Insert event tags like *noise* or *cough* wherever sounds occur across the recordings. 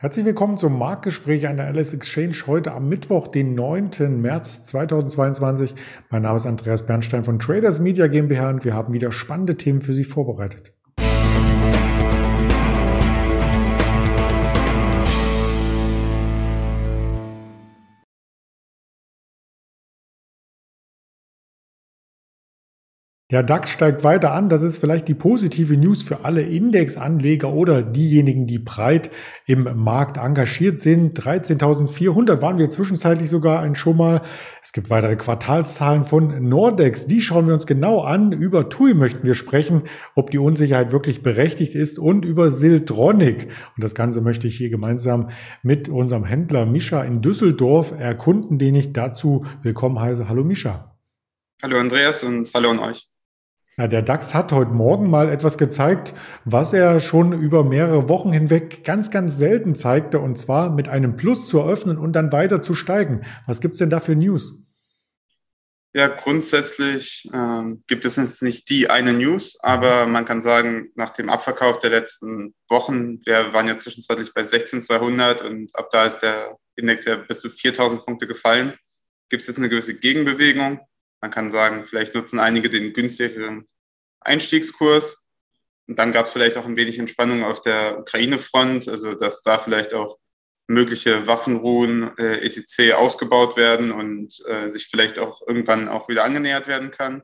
Herzlich willkommen zum Marktgespräch an der Alice Exchange heute am Mittwoch, den 9. März 2022. Mein Name ist Andreas Bernstein von Traders Media GmbH und wir haben wieder spannende Themen für Sie vorbereitet. Der DAX steigt weiter an. Das ist vielleicht die positive News für alle Indexanleger oder diejenigen, die breit im Markt engagiert sind. 13.400 waren wir zwischenzeitlich sogar ein schon mal. Es gibt weitere Quartalszahlen von Nordex. Die schauen wir uns genau an. Über TUI möchten wir sprechen, ob die Unsicherheit wirklich berechtigt ist und über Siltronic. Und das Ganze möchte ich hier gemeinsam mit unserem Händler Mischa in Düsseldorf erkunden, den ich dazu willkommen heiße. Hallo Mischa. Hallo Andreas und hallo an euch. Ja, der DAX hat heute Morgen mal etwas gezeigt, was er schon über mehrere Wochen hinweg ganz, ganz selten zeigte, und zwar mit einem Plus zu eröffnen und dann weiter zu steigen. Was gibt's denn da für News? Ja, grundsätzlich ähm, gibt es jetzt nicht die eine News, aber man kann sagen, nach dem Abverkauf der letzten Wochen, wir waren ja zwischenzeitlich bei 16.200 und ab da ist der Index ja bis zu 4.000 Punkte gefallen, gibt es jetzt eine gewisse Gegenbewegung. Man kann sagen, vielleicht nutzen einige den günstigeren Einstiegskurs. Und dann gab es vielleicht auch ein wenig Entspannung auf der Ukraine-Front, also dass da vielleicht auch mögliche Waffenruhen äh, etc. ausgebaut werden und äh, sich vielleicht auch irgendwann auch wieder angenähert werden kann.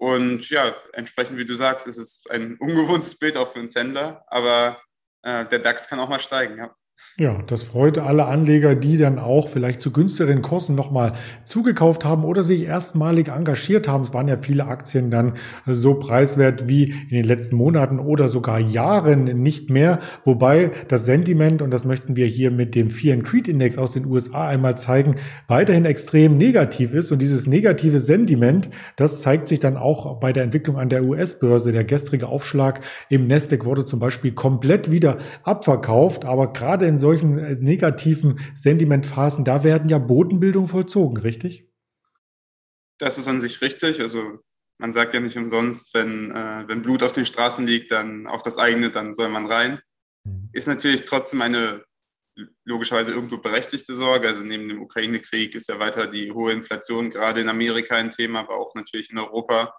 Und ja, entsprechend wie du sagst, ist es ein ungewohntes Bild auch für uns Händler, aber äh, der DAX kann auch mal steigen. Ja. Ja, das freut alle Anleger, die dann auch vielleicht zu günstigeren Kosten nochmal zugekauft haben oder sich erstmalig engagiert haben. Es waren ja viele Aktien dann so preiswert wie in den letzten Monaten oder sogar Jahren nicht mehr. Wobei das Sentiment, und das möchten wir hier mit dem Fear and Creed Index aus den USA einmal zeigen, weiterhin extrem negativ ist. Und dieses negative Sentiment, das zeigt sich dann auch bei der Entwicklung an der US-Börse. Der gestrige Aufschlag im Nasdaq wurde zum Beispiel komplett wieder abverkauft. Aber gerade in solchen äh, negativen Sentimentphasen, da werden ja Bodenbildungen vollzogen, richtig? Das ist an sich richtig. Also man sagt ja nicht umsonst, wenn, äh, wenn Blut auf den Straßen liegt, dann auch das eigene, dann soll man rein. Mhm. Ist natürlich trotzdem eine logischerweise irgendwo berechtigte Sorge. Also neben dem Ukraine-Krieg ist ja weiter die hohe Inflation gerade in Amerika ein Thema, aber auch natürlich in Europa.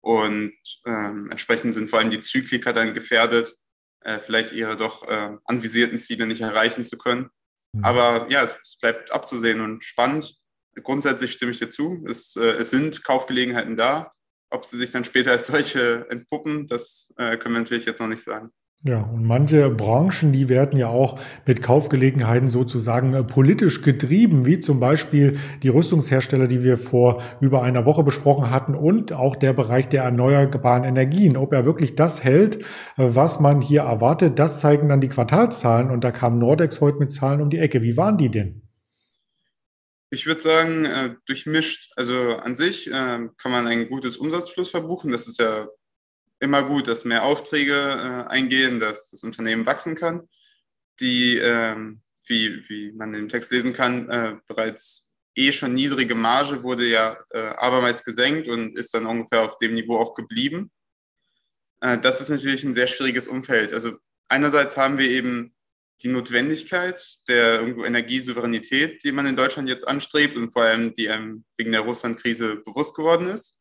Und ähm, entsprechend sind vor allem die Zyklika dann gefährdet äh, vielleicht ihre doch äh, anvisierten Ziele nicht erreichen zu können. Mhm. Aber ja, es, es, bleibt abzusehen und spannend. Grundsätzlich stimme ich dir zu. Es, äh, es sind Kaufgelegenheiten da. Ob sie sich dann später als solche entpuppen, das äh, können wir natürlich jetzt noch nicht sagen. Ja, und manche Branchen, die werden ja auch mit Kaufgelegenheiten sozusagen äh, politisch getrieben, wie zum Beispiel die Rüstungshersteller, die wir vor über einer Woche besprochen hatten und auch der Bereich der erneuerbaren Energien. Ob er wirklich das hält, äh, was man hier erwartet, das zeigen dann die Quartalszahlen und da kam Nordex heute mit Zahlen um die Ecke. Wie waren die denn? Ich würde sagen, äh, durchmischt. Also an sich kann man ein gutes Umsatzfluss verbuchen. Das ist ja immer gut, dass mehr Aufträge äh, eingehen, dass das Unternehmen wachsen kann, die, ähm, wie, wie man im Text lesen kann, äh, bereits eh schon niedrige Marge wurde ja äh, abermals gesenkt und ist dann ungefähr auf dem Niveau auch geblieben. Äh, das ist natürlich ein sehr schwieriges Umfeld. Also einerseits haben wir eben die Notwendigkeit der Energiesouveränität, die man in Deutschland jetzt anstrebt und vor allem die einem wegen der Russland-Krise bewusst geworden ist.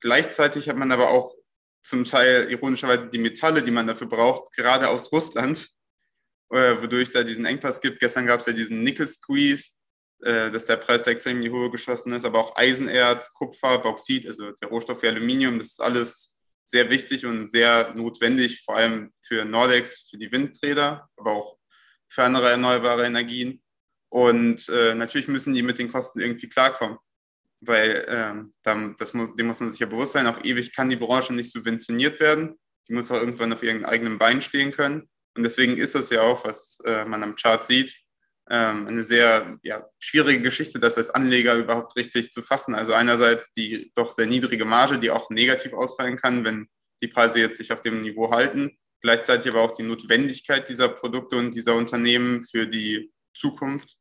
Gleichzeitig hat man aber auch zum Teil ironischerweise die Metalle, die man dafür braucht, gerade aus Russland, äh, wodurch da diesen Engpass gibt. Gestern gab es ja diesen Nickel-Squeeze, äh, dass der Preis da extrem in die Höhe geschossen ist, aber auch Eisenerz, Kupfer, Bauxit, also der Rohstoff für Aluminium, das ist alles sehr wichtig und sehr notwendig, vor allem für Nordex, für die Windräder, aber auch für andere erneuerbare Energien. Und äh, natürlich müssen die mit den Kosten irgendwie klarkommen weil ähm, dann, das muss, dem muss man sich ja bewusst sein, auf ewig kann die Branche nicht subventioniert werden. Die muss auch irgendwann auf ihren eigenen Beinen stehen können. Und deswegen ist es ja auch, was äh, man am Chart sieht, ähm, eine sehr ja, schwierige Geschichte, das als Anleger überhaupt richtig zu fassen. Also einerseits die doch sehr niedrige Marge, die auch negativ ausfallen kann, wenn die Preise jetzt sich auf dem Niveau halten. Gleichzeitig aber auch die Notwendigkeit dieser Produkte und dieser Unternehmen für die Zukunft.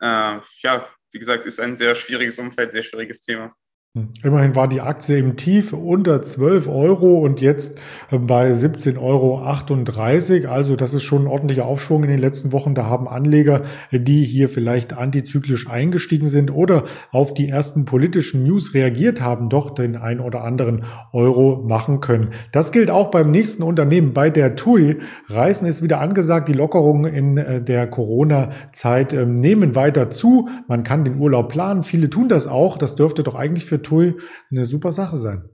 Äh, ja, wie gesagt, ist ein sehr schwieriges Umfeld, sehr schwieriges Thema. Hm. Immerhin war die Aktie im Tief unter 12 Euro und jetzt äh, bei 17,38 Euro. Also das ist schon ein ordentlicher Aufschwung in den letzten Wochen. Da haben Anleger, die hier vielleicht antizyklisch eingestiegen sind oder auf die ersten politischen News reagiert haben, doch den ein oder anderen Euro machen können. Das gilt auch beim nächsten Unternehmen. Bei der TUI Reisen ist wieder angesagt. Die Lockerungen in äh, der Corona-Zeit ähm, nehmen weiter zu. Man kann den Urlaub planen. Viele tun das auch. Das dürfte doch eigentlich für TUI eine super Sache sein.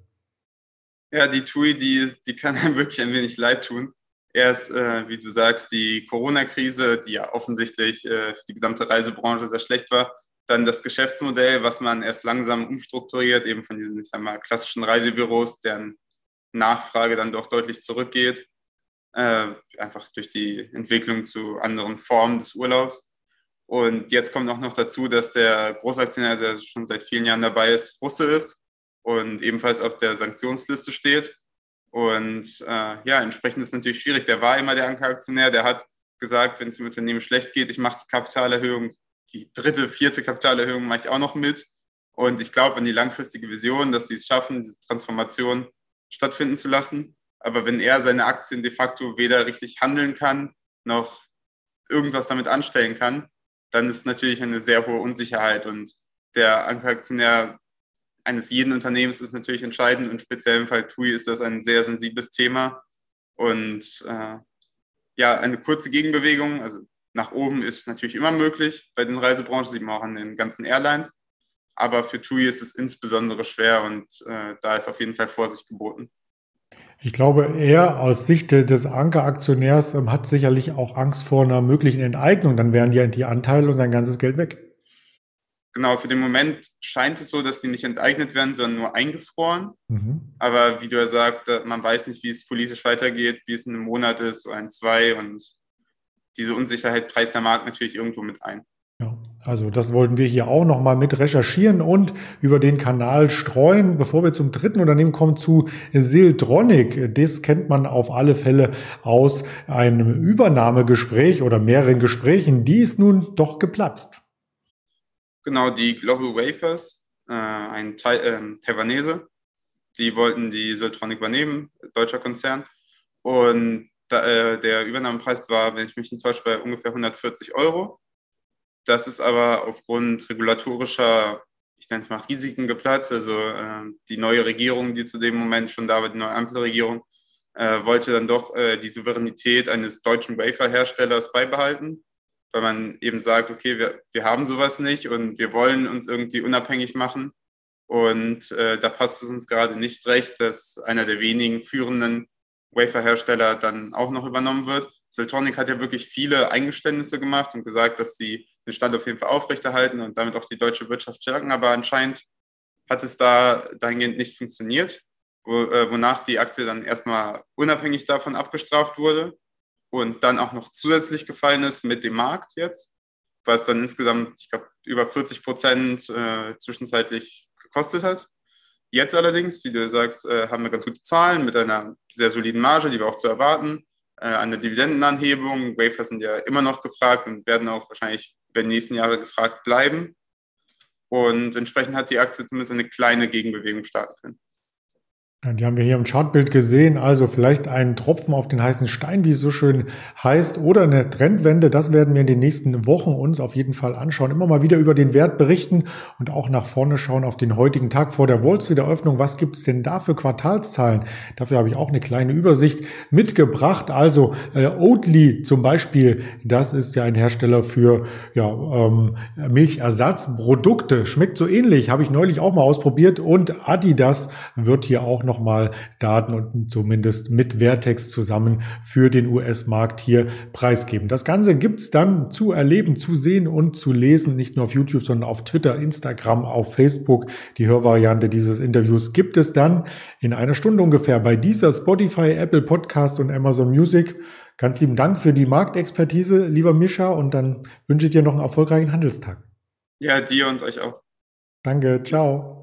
Ja, die TUI, die, die kann einem *laughs* wirklich ein wenig leid tun. Erst, äh, wie du sagst, die Corona-Krise, die ja offensichtlich äh, für die gesamte Reisebranche sehr schlecht war. Dann das Geschäftsmodell, was man erst langsam umstrukturiert, eben von diesen, ich sag mal, klassischen Reisebüros, deren Nachfrage dann doch deutlich zurückgeht. Äh, einfach durch die Entwicklung zu anderen Formen des Urlaubs. Und jetzt kommt auch noch dazu, dass der Großaktionär, der schon seit vielen Jahren dabei ist, Russe ist und ebenfalls auf der Sanktionsliste steht. Und äh, ja, entsprechend ist es natürlich schwierig. Der war immer der Ankeraktionär, der hat gesagt, wenn es dem Unternehmen schlecht geht, ich mache die Kapitalerhöhung, die dritte, vierte Kapitalerhöhung mache ich auch noch mit. Und ich glaube an die langfristige Vision, dass sie es schaffen, diese Transformation stattfinden zu lassen. Aber wenn er seine Aktien de facto weder richtig handeln kann, noch irgendwas damit anstellen kann, dann ist natürlich eine sehr hohe Unsicherheit und der Anteilaktionär eines jeden Unternehmens ist natürlich entscheidend und speziell im Fall TUI ist das ein sehr sensibles Thema und äh, ja, eine kurze Gegenbewegung, also nach oben ist natürlich immer möglich bei den Reisebranchen, sieht man auch an den ganzen Airlines, aber für TUI ist es insbesondere schwer und äh, da ist auf jeden Fall Vorsicht geboten. Ich glaube, er aus Sicht des Ankeraktionärs ähm, hat sicherlich auch Angst vor einer möglichen Enteignung. Dann wären ja die Anteile und sein ganzes Geld weg. Genau, für den Moment scheint es so, dass sie nicht enteignet werden, sondern nur eingefroren. Mhm. Aber wie du ja sagst, man weiß nicht, wie es politisch weitergeht, wie es in einem Monat ist oder in zwei. Und diese Unsicherheit preist der Markt natürlich irgendwo mit ein. Ja, also das wollten wir hier auch nochmal mit recherchieren und über den Kanal streuen. Bevor wir zum dritten Unternehmen kommen, zu Siltronic. Das kennt man auf alle Fälle aus einem Übernahmegespräch oder mehreren Gesprächen. Die ist nun doch geplatzt. Genau, die Global Wafers, äh, ein äh, Taiwanese, die wollten die Siltronic übernehmen, deutscher Konzern. Und da, äh, der Übernahmepreis war, wenn ich mich nicht täusche, bei ungefähr 140 Euro. Das ist aber aufgrund regulatorischer, ich nenne es mal Risiken geplatzt. Also äh, die neue Regierung, die zu dem Moment schon da war, die neue Ampelregierung, äh, wollte dann doch äh, die Souveränität eines deutschen Waferherstellers beibehalten, weil man eben sagt, okay, wir, wir haben sowas nicht und wir wollen uns irgendwie unabhängig machen. Und äh, da passt es uns gerade nicht recht, dass einer der wenigen führenden Waferhersteller dann auch noch übernommen wird. Siltronic hat ja wirklich viele Eingeständnisse gemacht und gesagt, dass sie den Stand auf jeden Fall aufrechterhalten und damit auch die deutsche Wirtschaft stärken. Aber anscheinend hat es da dahingehend nicht funktioniert, äh, wonach die Aktie dann erstmal unabhängig davon abgestraft wurde und dann auch noch zusätzlich gefallen ist mit dem Markt jetzt, was dann insgesamt, ich glaube, über 40 Prozent äh, zwischenzeitlich gekostet hat. Jetzt allerdings, wie du sagst, äh, haben wir ganz gute Zahlen mit einer sehr soliden Marge, die wir auch zu erwarten. Äh, eine Dividendenanhebung. Wafer sind ja immer noch gefragt und werden auch wahrscheinlich über die nächsten Jahre gefragt bleiben. Und entsprechend hat die Aktie zumindest eine kleine Gegenbewegung starten können. Ja, die haben wir hier im Chartbild gesehen. Also vielleicht ein Tropfen auf den heißen Stein, wie es so schön heißt, oder eine Trendwende. Das werden wir in den nächsten Wochen uns auf jeden Fall anschauen. Immer mal wieder über den Wert berichten und auch nach vorne schauen auf den heutigen Tag vor der Wall Street Eröffnung. Was gibt es denn da für Quartalszahlen? Dafür habe ich auch eine kleine Übersicht mitgebracht. Also äh, Oatly zum Beispiel, das ist ja ein Hersteller für ja, ähm, Milchersatzprodukte. Schmeckt so ähnlich, habe ich neulich auch mal ausprobiert. Und Adidas wird hier auch nochmal Daten und zumindest mit Vertex zusammen für den US-Markt hier preisgeben. Das Ganze gibt's dann zu erleben, zu sehen und zu lesen, nicht nur auf YouTube, sondern auf Twitter, Instagram, auf Facebook. Die Hörvariante dieses Interviews gibt es dann in einer Stunde ungefähr bei dieser Spotify, Apple Podcast und Amazon Music. Ganz lieben Dank für die Marktexpertise, lieber Mischa, und dann wünsche ich dir noch einen erfolgreichen Handelstag. Ja, dir und euch auch. Danke, ciao.